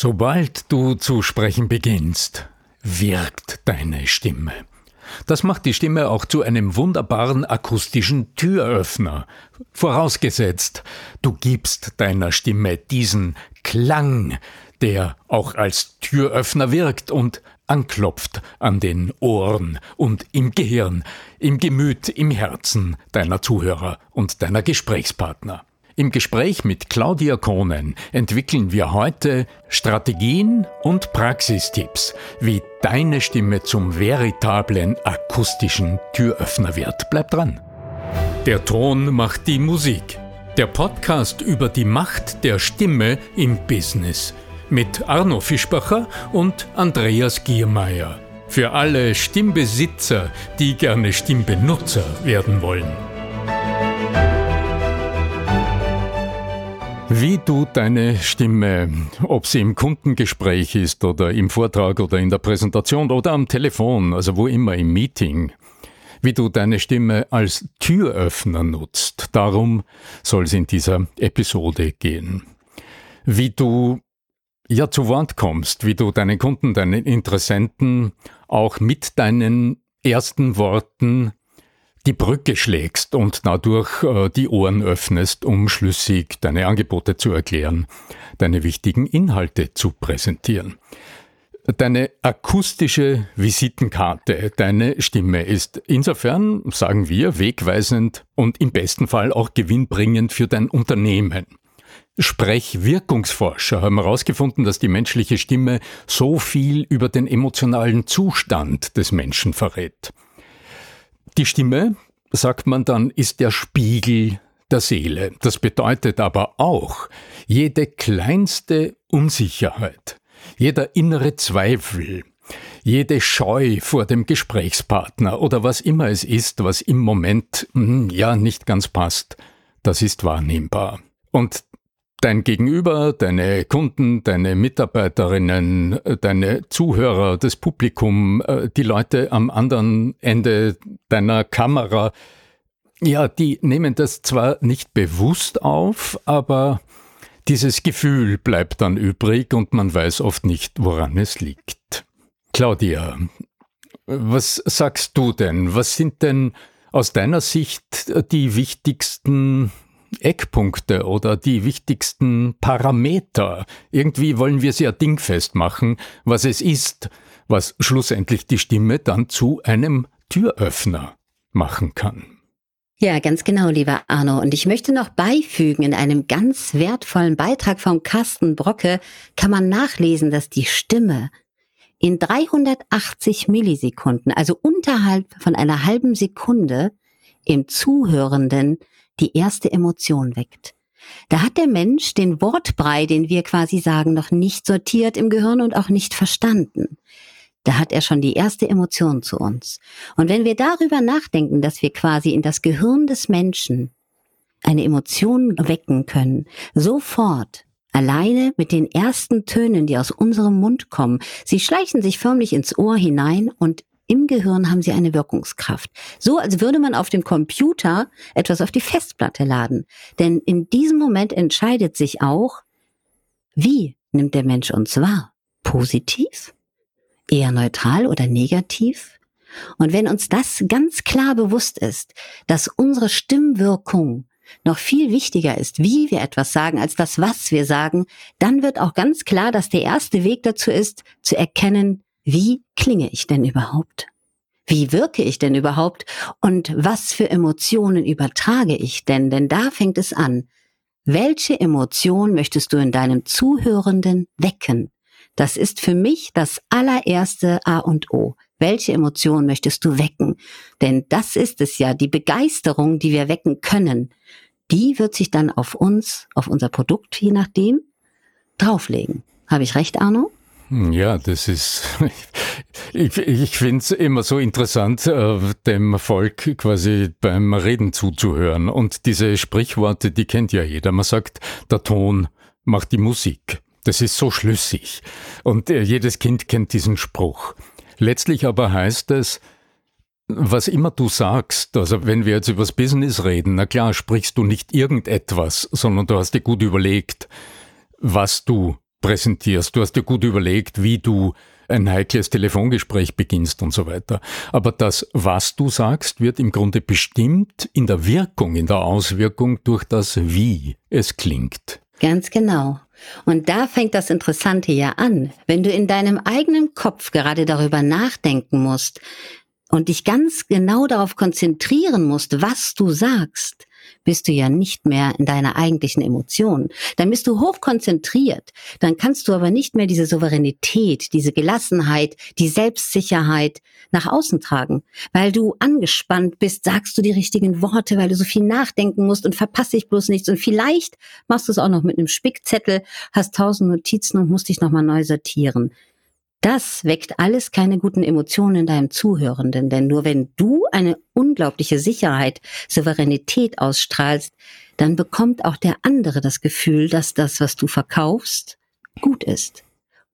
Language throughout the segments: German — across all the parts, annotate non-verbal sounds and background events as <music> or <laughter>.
Sobald du zu sprechen beginnst, wirkt deine Stimme. Das macht die Stimme auch zu einem wunderbaren akustischen Türöffner. Vorausgesetzt, du gibst deiner Stimme diesen Klang, der auch als Türöffner wirkt und anklopft an den Ohren und im Gehirn, im Gemüt, im Herzen deiner Zuhörer und deiner Gesprächspartner. Im Gespräch mit Claudia Kohnen entwickeln wir heute Strategien und Praxistipps, wie deine Stimme zum veritablen akustischen Türöffner wird. Bleib dran. Der Ton macht die Musik. Der Podcast über die Macht der Stimme im Business mit Arno Fischbacher und Andreas Giermeier. Für alle Stimmbesitzer, die gerne Stimmbenutzer werden wollen. Wie du deine Stimme, ob sie im Kundengespräch ist oder im Vortrag oder in der Präsentation oder am Telefon, also wo immer im Meeting, wie du deine Stimme als Türöffner nutzt, darum soll es in dieser Episode gehen. Wie du ja zu Wort kommst, wie du deinen Kunden, deinen Interessenten auch mit deinen ersten Worten die Brücke schlägst und dadurch äh, die Ohren öffnest, um schlüssig deine Angebote zu erklären, deine wichtigen Inhalte zu präsentieren. Deine akustische Visitenkarte, deine Stimme ist insofern, sagen wir, wegweisend und im besten Fall auch gewinnbringend für dein Unternehmen. Sprechwirkungsforscher haben herausgefunden, dass die menschliche Stimme so viel über den emotionalen Zustand des Menschen verrät. Die Stimme, sagt man dann, ist der Spiegel der Seele. Das bedeutet aber auch, jede kleinste Unsicherheit, jeder innere Zweifel, jede Scheu vor dem Gesprächspartner oder was immer es ist, was im Moment hm, ja nicht ganz passt, das ist wahrnehmbar. Und dein Gegenüber, deine Kunden, deine Mitarbeiterinnen, deine Zuhörer, das Publikum, äh, die Leute am anderen Ende deiner Kamera, ja, die nehmen das zwar nicht bewusst auf, aber dieses Gefühl bleibt dann übrig und man weiß oft nicht, woran es liegt. Claudia, was sagst du denn? Was sind denn aus deiner Sicht die wichtigsten Eckpunkte oder die wichtigsten Parameter. Irgendwie wollen wir sehr dingfest machen, was es ist, was schlussendlich die Stimme dann zu einem Türöffner machen kann. Ja, ganz genau, lieber Arno. Und ich möchte noch beifügen, in einem ganz wertvollen Beitrag von Carsten Brocke kann man nachlesen, dass die Stimme in 380 Millisekunden, also unterhalb von einer halben Sekunde, im Zuhörenden die erste Emotion weckt. Da hat der Mensch den Wortbrei, den wir quasi sagen, noch nicht sortiert im Gehirn und auch nicht verstanden. Da hat er schon die erste Emotion zu uns. Und wenn wir darüber nachdenken, dass wir quasi in das Gehirn des Menschen eine Emotion wecken können, sofort, alleine mit den ersten Tönen, die aus unserem Mund kommen, sie schleichen sich förmlich ins Ohr hinein und im Gehirn haben sie eine Wirkungskraft. So als würde man auf dem Computer etwas auf die Festplatte laden. Denn in diesem Moment entscheidet sich auch, wie nimmt der Mensch uns wahr? Positiv? Eher neutral oder negativ? Und wenn uns das ganz klar bewusst ist, dass unsere Stimmwirkung noch viel wichtiger ist, wie wir etwas sagen, als das, was wir sagen, dann wird auch ganz klar, dass der erste Weg dazu ist, zu erkennen, wie klinge ich denn überhaupt? Wie wirke ich denn überhaupt? Und was für Emotionen übertrage ich denn? Denn da fängt es an. Welche Emotion möchtest du in deinem Zuhörenden wecken? Das ist für mich das allererste A und O. Welche Emotion möchtest du wecken? Denn das ist es ja, die Begeisterung, die wir wecken können. Die wird sich dann auf uns, auf unser Produkt, je nachdem, drauflegen. Habe ich recht, Arno? Ja, das ist, <laughs> ich, ich finde es immer so interessant, äh, dem Volk quasi beim Reden zuzuhören. Und diese Sprichworte, die kennt ja jeder. Man sagt, der Ton macht die Musik. Das ist so schlüssig. Und äh, jedes Kind kennt diesen Spruch. Letztlich aber heißt es, was immer du sagst, also wenn wir jetzt übers Business reden, na klar, sprichst du nicht irgendetwas, sondern du hast dir gut überlegt, was du präsentierst. Du hast dir gut überlegt, wie du ein heikles Telefongespräch beginnst und so weiter. Aber das, was du sagst, wird im Grunde bestimmt in der Wirkung, in der Auswirkung durch das, wie es klingt. Ganz genau. Und da fängt das Interessante ja an. Wenn du in deinem eigenen Kopf gerade darüber nachdenken musst und dich ganz genau darauf konzentrieren musst, was du sagst, bist du ja nicht mehr in deiner eigentlichen Emotion. Dann bist du hochkonzentriert. Dann kannst du aber nicht mehr diese Souveränität, diese Gelassenheit, die Selbstsicherheit nach außen tragen. Weil du angespannt bist, sagst du die richtigen Worte, weil du so viel nachdenken musst und verpasse ich bloß nichts. Und vielleicht machst du es auch noch mit einem Spickzettel, hast tausend Notizen und musst dich nochmal neu sortieren. Das weckt alles keine guten Emotionen in deinem Zuhörenden, denn nur wenn du eine unglaubliche Sicherheit, Souveränität ausstrahlst, dann bekommt auch der andere das Gefühl, dass das, was du verkaufst, gut ist,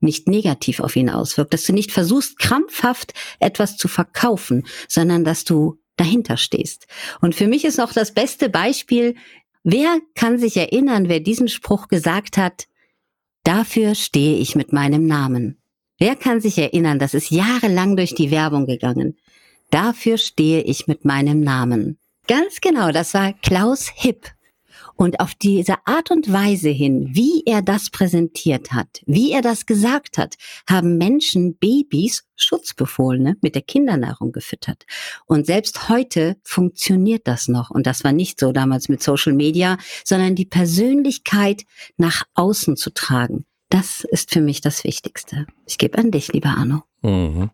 nicht negativ auf ihn auswirkt, dass du nicht versuchst, krampfhaft etwas zu verkaufen, sondern dass du dahinter stehst. Und für mich ist noch das beste Beispiel, wer kann sich erinnern, wer diesen Spruch gesagt hat, dafür stehe ich mit meinem Namen. Wer kann sich erinnern, das ist jahrelang durch die Werbung gegangen. Dafür stehe ich mit meinem Namen. Ganz genau, das war Klaus Hipp. Und auf diese Art und Weise hin, wie er das präsentiert hat, wie er das gesagt hat, haben Menschen Babys Schutzbefohlene mit der Kindernahrung gefüttert. Und selbst heute funktioniert das noch. Und das war nicht so damals mit Social Media, sondern die Persönlichkeit nach außen zu tragen. Das ist für mich das Wichtigste. Ich gebe an dich, lieber Arno. Mhm.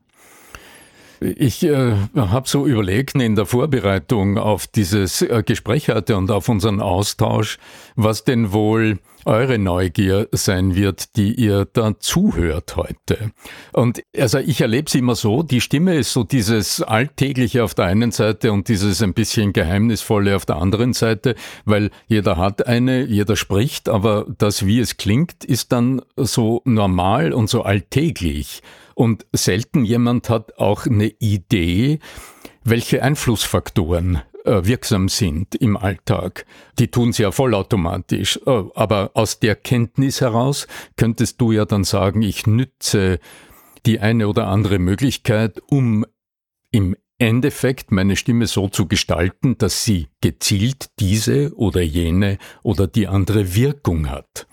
Ich äh, habe so überlegt in der Vorbereitung auf dieses äh, Gespräch heute und auf unseren Austausch, was denn wohl eure Neugier sein wird, die ihr da zuhört heute. Und also ich erlebe es immer so, die Stimme ist so dieses Alltägliche auf der einen Seite und dieses ein bisschen Geheimnisvolle auf der anderen Seite, weil jeder hat eine, jeder spricht, aber das, wie es klingt, ist dann so normal und so alltäglich. Und selten jemand hat auch eine Idee, welche Einflussfaktoren äh, wirksam sind im Alltag. Die tun sie ja vollautomatisch. Äh, aber aus der Kenntnis heraus könntest du ja dann sagen, ich nütze die eine oder andere Möglichkeit, um im Endeffekt meine Stimme so zu gestalten, dass sie gezielt diese oder jene oder die andere Wirkung hat.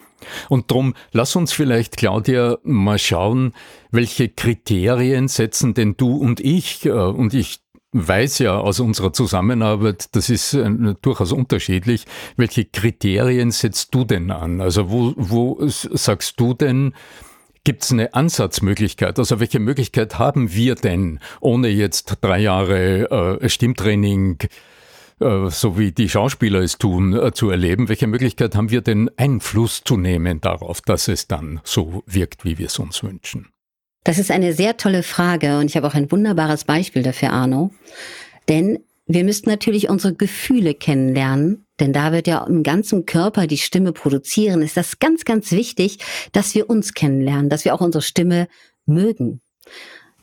Und drum, lass uns vielleicht, Claudia, mal schauen, welche Kriterien setzen denn du und ich, äh, und ich weiß ja aus unserer Zusammenarbeit, das ist äh, durchaus unterschiedlich, welche Kriterien setzt du denn an? Also wo, wo sagst du denn, Gibt es eine Ansatzmöglichkeit? Also welche Möglichkeit haben wir denn, ohne jetzt drei Jahre äh, Stimmtraining so wie die Schauspieler es tun, äh, zu erleben. Welche Möglichkeit haben wir denn Einfluss zu nehmen darauf, dass es dann so wirkt, wie wir es uns wünschen? Das ist eine sehr tolle Frage und ich habe auch ein wunderbares Beispiel dafür, Arno. Denn wir müssten natürlich unsere Gefühle kennenlernen, denn da wird ja im ganzen Körper die Stimme produzieren. Ist das ganz, ganz wichtig, dass wir uns kennenlernen, dass wir auch unsere Stimme mögen.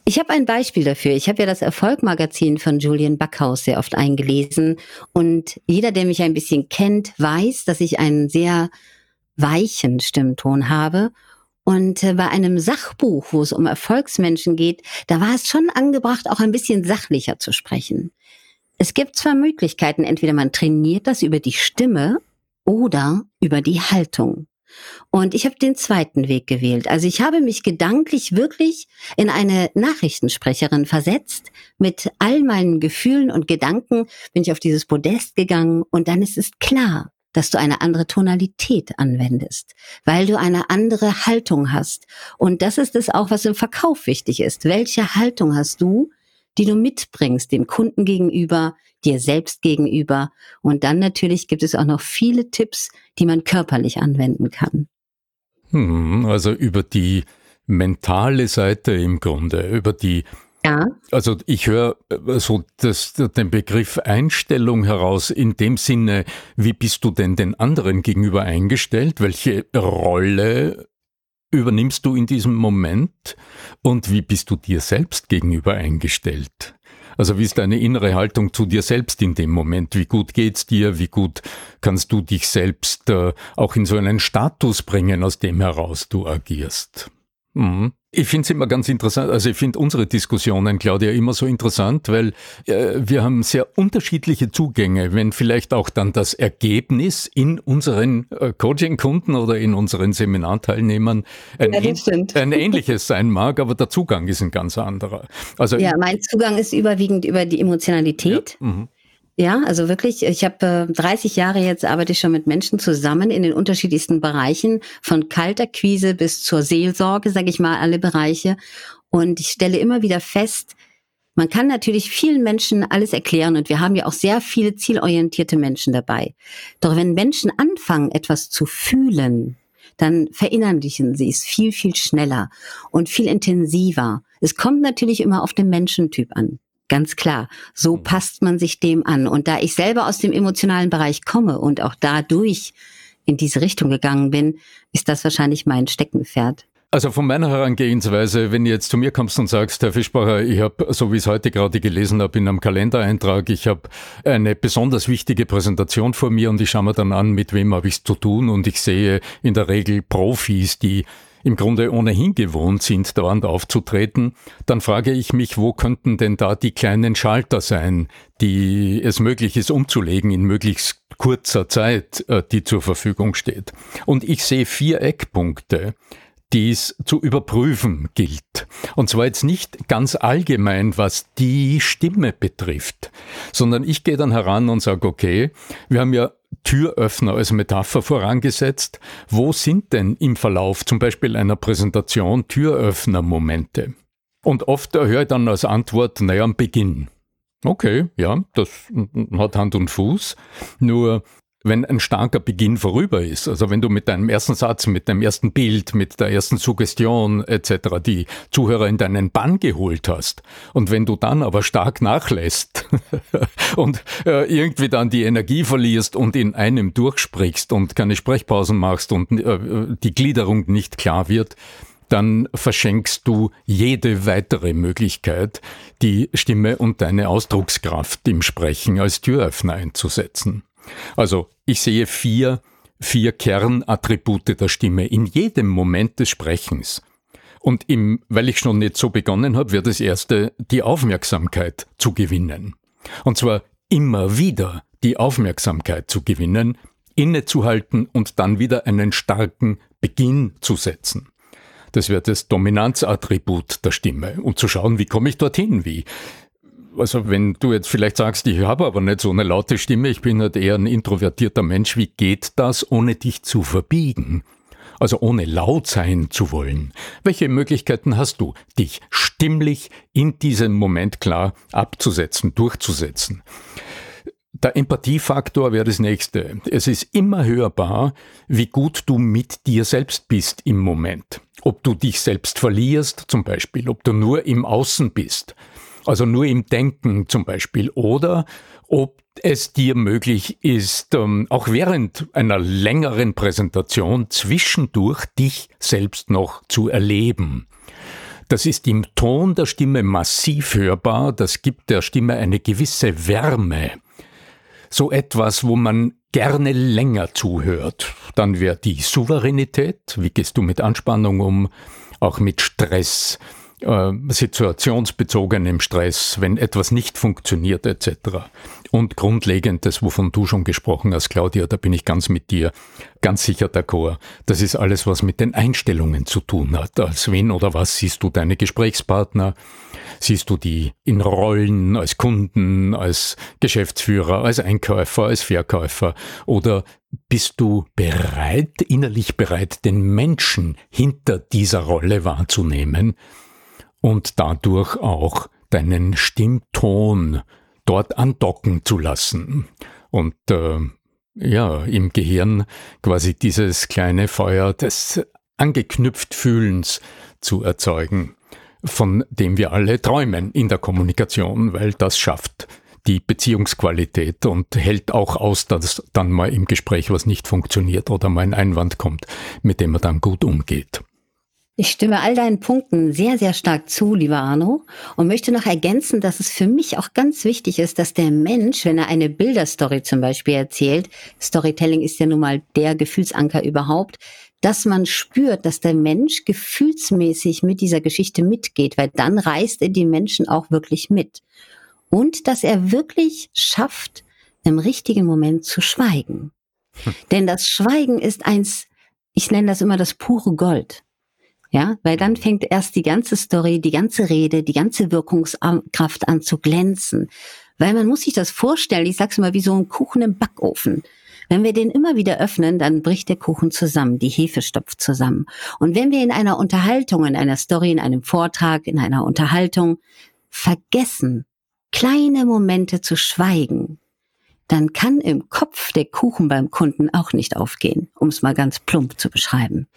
Ich habe ein Beispiel dafür. Ich habe ja das Erfolgmagazin von Julian Backhaus sehr oft eingelesen. Und jeder, der mich ein bisschen kennt, weiß, dass ich einen sehr weichen Stimmton habe. Und äh, bei einem Sachbuch, wo es um Erfolgsmenschen geht, da war es schon angebracht, auch ein bisschen sachlicher zu sprechen. Es gibt zwei Möglichkeiten. Entweder man trainiert das über die Stimme oder über die Haltung. Und ich habe den zweiten Weg gewählt. Also ich habe mich gedanklich wirklich in eine Nachrichtensprecherin versetzt. Mit all meinen Gefühlen und Gedanken bin ich auf dieses Podest gegangen und dann ist es klar, dass du eine andere Tonalität anwendest, weil du eine andere Haltung hast. Und das ist es auch, was im Verkauf wichtig ist. Welche Haltung hast du, die du mitbringst dem Kunden gegenüber, dir selbst gegenüber. Und dann natürlich gibt es auch noch viele Tipps, die man körperlich anwenden kann. Hm, also über die mentale Seite im Grunde, über die ja. Also ich höre äh, so das, den Begriff Einstellung heraus in dem Sinne, wie bist du denn den anderen gegenüber eingestellt? Welche Rolle übernimmst du in diesem Moment und wie bist du dir selbst gegenüber eingestellt? Also wie ist deine innere Haltung zu dir selbst in dem Moment? Wie gut geht's dir? Wie gut kannst du dich selbst äh, auch in so einen Status bringen, aus dem heraus du agierst? Mhm. Ich finde es immer ganz interessant, also ich finde unsere Diskussionen, Claudia, immer so interessant, weil äh, wir haben sehr unterschiedliche Zugänge, wenn vielleicht auch dann das Ergebnis in unseren äh, Coaching-Kunden oder in unseren Seminarteilnehmern ein, ja, ein, ähnliches sein mag, aber der Zugang ist ein ganz anderer. Also ja, mein Zugang ist überwiegend über die Emotionalität. Ja, mhm. Ja, also wirklich, ich habe äh, 30 Jahre jetzt arbeite ich schon mit Menschen zusammen in den unterschiedlichsten Bereichen, von Kalterquise bis zur Seelsorge, sage ich mal, alle Bereiche. Und ich stelle immer wieder fest, man kann natürlich vielen Menschen alles erklären und wir haben ja auch sehr viele zielorientierte Menschen dabei. Doch wenn Menschen anfangen, etwas zu fühlen, dann verinnerlichen sie es viel, viel schneller und viel intensiver. Es kommt natürlich immer auf den Menschentyp an. Ganz klar. So mhm. passt man sich dem an. Und da ich selber aus dem emotionalen Bereich komme und auch dadurch in diese Richtung gegangen bin, ist das wahrscheinlich mein Steckenpferd. Also von meiner Herangehensweise, wenn du jetzt zu mir kommst und sagst, Herr Fischbacher, ich habe, so wie ich es heute gerade gelesen habe, in einem Kalendereintrag, ich habe eine besonders wichtige Präsentation vor mir und ich schaue mir dann an, mit wem habe ich es zu tun und ich sehe in der Regel Profis, die im Grunde ohnehin gewohnt sind, dauernd aufzutreten, dann frage ich mich, wo könnten denn da die kleinen Schalter sein, die es möglich ist umzulegen in möglichst kurzer Zeit, äh, die zur Verfügung steht. Und ich sehe vier Eckpunkte, die es zu überprüfen gilt. Und zwar jetzt nicht ganz allgemein, was die Stimme betrifft, sondern ich gehe dann heran und sage, okay, wir haben ja Türöffner als Metapher vorangesetzt. Wo sind denn im Verlauf zum Beispiel einer Präsentation Türöffner-Momente? Und oft höre ich dann als Antwort, naja, am Beginn. Okay, ja, das hat Hand und Fuß. Nur wenn ein starker Beginn vorüber ist, also wenn du mit deinem ersten Satz, mit dem ersten Bild, mit der ersten Suggestion etc. die Zuhörer in deinen Bann geholt hast und wenn du dann aber stark nachlässt <laughs> und äh, irgendwie dann die Energie verlierst und in einem durchsprichst und keine Sprechpausen machst und äh, die Gliederung nicht klar wird, dann verschenkst du jede weitere Möglichkeit, die Stimme und deine Ausdruckskraft im Sprechen als Türöffner einzusetzen. Also ich sehe vier, vier Kernattribute der Stimme in jedem Moment des Sprechens. Und im, weil ich schon nicht so begonnen habe, wird das erste die Aufmerksamkeit zu gewinnen. Und zwar immer wieder die Aufmerksamkeit zu gewinnen, innezuhalten und dann wieder einen starken Beginn zu setzen. Das wird das Dominanzattribut der Stimme und zu schauen, wie komme ich dorthin, wie also wenn du jetzt vielleicht sagst, ich habe aber nicht so eine laute Stimme, ich bin halt eher ein introvertierter Mensch, wie geht das, ohne dich zu verbiegen? Also ohne laut sein zu wollen. Welche Möglichkeiten hast du, dich stimmlich in diesem Moment klar abzusetzen, durchzusetzen? Der Empathiefaktor wäre das nächste. Es ist immer hörbar, wie gut du mit dir selbst bist im Moment. Ob du dich selbst verlierst zum Beispiel, ob du nur im Außen bist also nur im Denken zum Beispiel, oder ob es dir möglich ist, ähm, auch während einer längeren Präsentation zwischendurch dich selbst noch zu erleben. Das ist im Ton der Stimme massiv hörbar, das gibt der Stimme eine gewisse Wärme. So etwas, wo man gerne länger zuhört. Dann wäre die Souveränität, wie gehst du mit Anspannung um, auch mit Stress, äh, situationsbezogenem Stress, wenn etwas nicht funktioniert etc. Und grundlegendes, wovon du schon gesprochen hast, Claudia, da bin ich ganz mit dir, ganz sicher d'accord. Das ist alles, was mit den Einstellungen zu tun hat. Als wen oder was siehst du deine Gesprächspartner? Siehst du die in Rollen als Kunden, als Geschäftsführer, als Einkäufer, als Verkäufer? Oder bist du bereit, innerlich bereit, den Menschen hinter dieser Rolle wahrzunehmen? Und dadurch auch deinen Stimmton dort andocken zu lassen und äh, ja, im Gehirn quasi dieses kleine Feuer des angeknüpft Fühlens zu erzeugen, von dem wir alle träumen in der Kommunikation, weil das schafft die Beziehungsqualität und hält auch aus, dass dann mal im Gespräch was nicht funktioniert oder mal ein Einwand kommt, mit dem man dann gut umgeht. Ich stimme all deinen Punkten sehr, sehr stark zu, lieber Arno, und möchte noch ergänzen, dass es für mich auch ganz wichtig ist, dass der Mensch, wenn er eine Bilderstory zum Beispiel erzählt, Storytelling ist ja nun mal der Gefühlsanker überhaupt, dass man spürt, dass der Mensch gefühlsmäßig mit dieser Geschichte mitgeht, weil dann reißt er die Menschen auch wirklich mit. Und dass er wirklich schafft, im richtigen Moment zu schweigen. Hm. Denn das Schweigen ist eins, ich nenne das immer das pure Gold. Ja, weil dann fängt erst die ganze Story, die ganze Rede, die ganze Wirkungskraft an zu glänzen. Weil man muss sich das vorstellen, ich sag's mal wie so ein Kuchen im Backofen. Wenn wir den immer wieder öffnen, dann bricht der Kuchen zusammen, die Hefe stopft zusammen. Und wenn wir in einer Unterhaltung, in einer Story, in einem Vortrag, in einer Unterhaltung vergessen, kleine Momente zu schweigen, dann kann im Kopf der Kuchen beim Kunden auch nicht aufgehen, um es mal ganz plump zu beschreiben.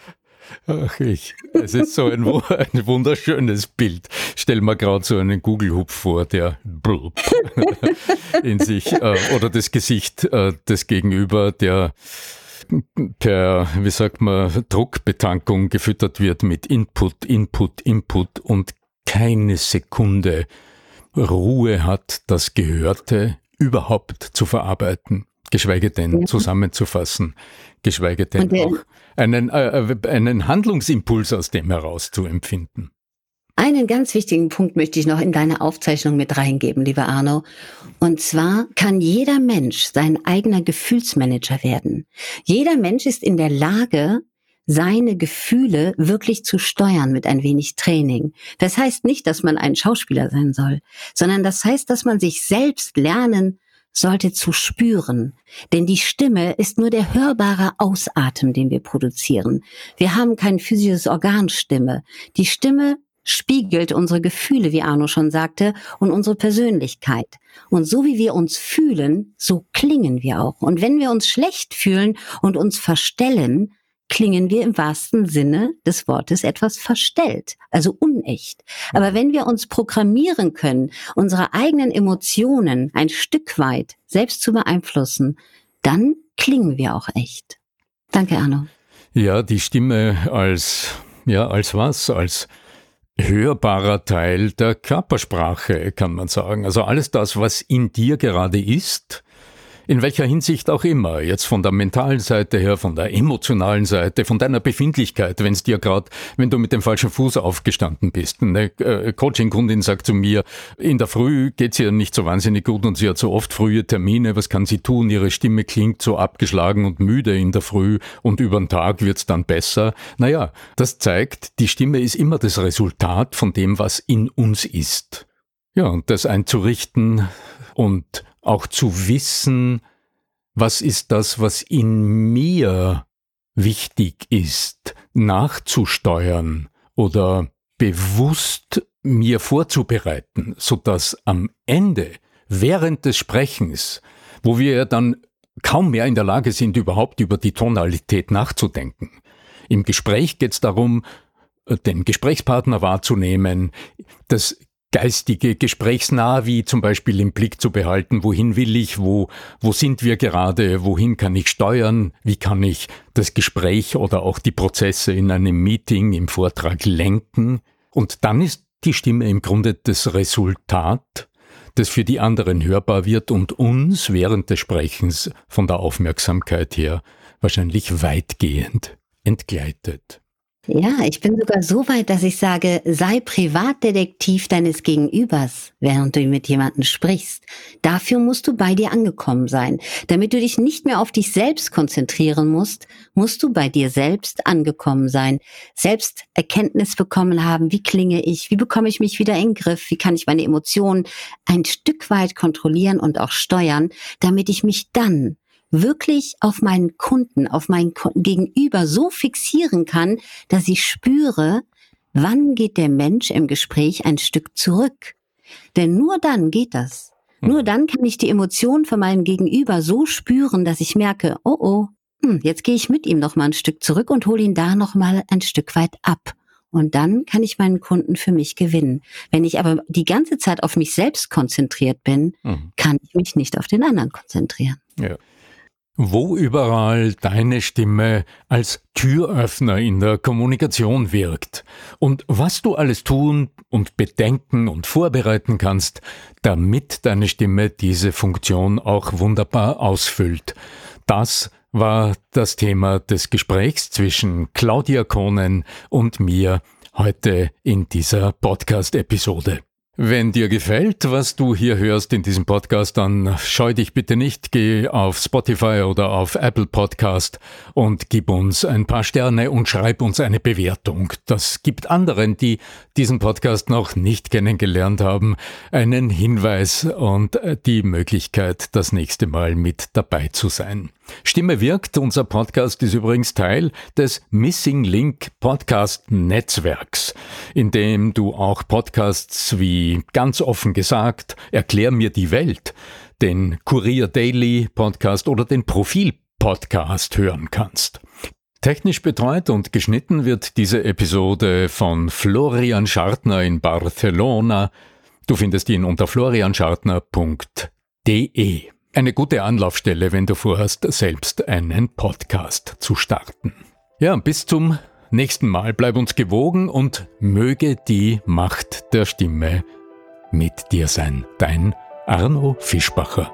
Ach ich, es ist so ein, ein wunderschönes Bild. Stell mir gerade so einen Google-Hub vor, der <laughs> in sich äh, oder das Gesicht äh, des Gegenüber, der per, wie sagt man, Druckbetankung gefüttert wird mit Input, Input, Input und keine Sekunde Ruhe hat, das Gehörte überhaupt zu verarbeiten, geschweige denn ja. zusammenzufassen, geschweige denn auch einen, äh, äh, einen Handlungsimpuls aus dem heraus zu empfinden. Einen ganz wichtigen Punkt möchte ich noch in deine Aufzeichnung mit reingeben, lieber Arno. Und zwar kann jeder Mensch sein eigener Gefühlsmanager werden. Jeder Mensch ist in der Lage, seine Gefühle wirklich zu steuern mit ein wenig Training. Das heißt nicht, dass man ein Schauspieler sein soll, sondern das heißt, dass man sich selbst lernen sollte zu spüren. Denn die Stimme ist nur der hörbare Ausatmen, den wir produzieren. Wir haben kein physisches Organ Stimme. Die Stimme spiegelt unsere Gefühle, wie Arno schon sagte, und unsere Persönlichkeit. Und so wie wir uns fühlen, so klingen wir auch. Und wenn wir uns schlecht fühlen und uns verstellen, klingen wir im wahrsten Sinne des Wortes etwas verstellt, also unecht. Aber wenn wir uns programmieren können, unsere eigenen Emotionen ein Stück weit selbst zu beeinflussen, dann klingen wir auch echt. Danke, Arno. Ja, die Stimme als, ja, als was? Als hörbarer Teil der Körpersprache, kann man sagen. Also alles das, was in dir gerade ist, in welcher Hinsicht auch immer, jetzt von der mentalen Seite her, von der emotionalen Seite, von deiner Befindlichkeit, wenn es dir gerade, wenn du mit dem falschen Fuß aufgestanden bist. Eine äh, Coaching-Kundin sagt zu mir, in der Früh geht's ihr nicht so wahnsinnig gut und sie hat so oft frühe Termine, was kann sie tun? Ihre Stimme klingt so abgeschlagen und müde in der Früh und über den Tag wird's dann besser. Naja, das zeigt, die Stimme ist immer das Resultat von dem, was in uns ist. Ja, und das einzurichten und auch zu wissen, was ist das, was in mir wichtig ist, nachzusteuern oder bewusst mir vorzubereiten, so dass am Ende, während des Sprechens, wo wir dann kaum mehr in der Lage sind, überhaupt über die Tonalität nachzudenken. Im Gespräch geht es darum, den Gesprächspartner wahrzunehmen, das geistige Gesprächsnavi zum Beispiel im Blick zu behalten. Wohin will ich? Wo, wo sind wir gerade? Wohin kann ich steuern? Wie kann ich das Gespräch oder auch die Prozesse in einem Meeting, im Vortrag lenken? Und dann ist die Stimme im Grunde das Resultat, das für die anderen hörbar wird und uns während des Sprechens von der Aufmerksamkeit her wahrscheinlich weitgehend entgleitet. Ja, ich bin sogar so weit, dass ich sage, sei Privatdetektiv deines Gegenübers, während du mit jemandem sprichst. Dafür musst du bei dir angekommen sein. Damit du dich nicht mehr auf dich selbst konzentrieren musst, musst du bei dir selbst angekommen sein. Selbst Erkenntnis bekommen haben, wie klinge ich, wie bekomme ich mich wieder in den Griff, wie kann ich meine Emotionen ein Stück weit kontrollieren und auch steuern, damit ich mich dann wirklich auf meinen Kunden, auf mein Gegenüber so fixieren kann, dass ich spüre, wann geht der Mensch im Gespräch ein Stück zurück. Denn nur dann geht das. Nur dann kann ich die Emotionen von meinem Gegenüber so spüren, dass ich merke, oh oh, hm, jetzt gehe ich mit ihm noch mal ein Stück zurück und hole ihn da noch mal ein Stück weit ab. Und dann kann ich meinen Kunden für mich gewinnen. Wenn ich aber die ganze Zeit auf mich selbst konzentriert bin, mhm. kann ich mich nicht auf den anderen konzentrieren. Ja. Wo überall deine Stimme als Türöffner in der Kommunikation wirkt und was du alles tun und bedenken und vorbereiten kannst, damit deine Stimme diese Funktion auch wunderbar ausfüllt. Das war das Thema des Gesprächs zwischen Claudia Kohnen und mir heute in dieser Podcast-Episode. Wenn dir gefällt, was du hier hörst in diesem Podcast, dann scheu dich bitte nicht, geh auf Spotify oder auf Apple Podcast und gib uns ein paar Sterne und schreib uns eine Bewertung. Das gibt anderen, die diesen Podcast noch nicht kennengelernt haben, einen Hinweis und die Möglichkeit, das nächste Mal mit dabei zu sein. Stimme wirkt, unser Podcast ist übrigens Teil des Missing Link Podcast Netzwerks, in dem du auch Podcasts wie ganz offen gesagt, Erklär mir die Welt, den Kurier Daily Podcast oder den Profil Podcast hören kannst. Technisch betreut und geschnitten wird diese Episode von Florian Schartner in Barcelona. Du findest ihn unter florianschartner.de. Eine gute Anlaufstelle, wenn du vorhast, selbst einen Podcast zu starten. Ja, bis zum nächsten Mal. Bleib uns gewogen und möge die Macht der Stimme mit dir sein. Dein Arno Fischbacher.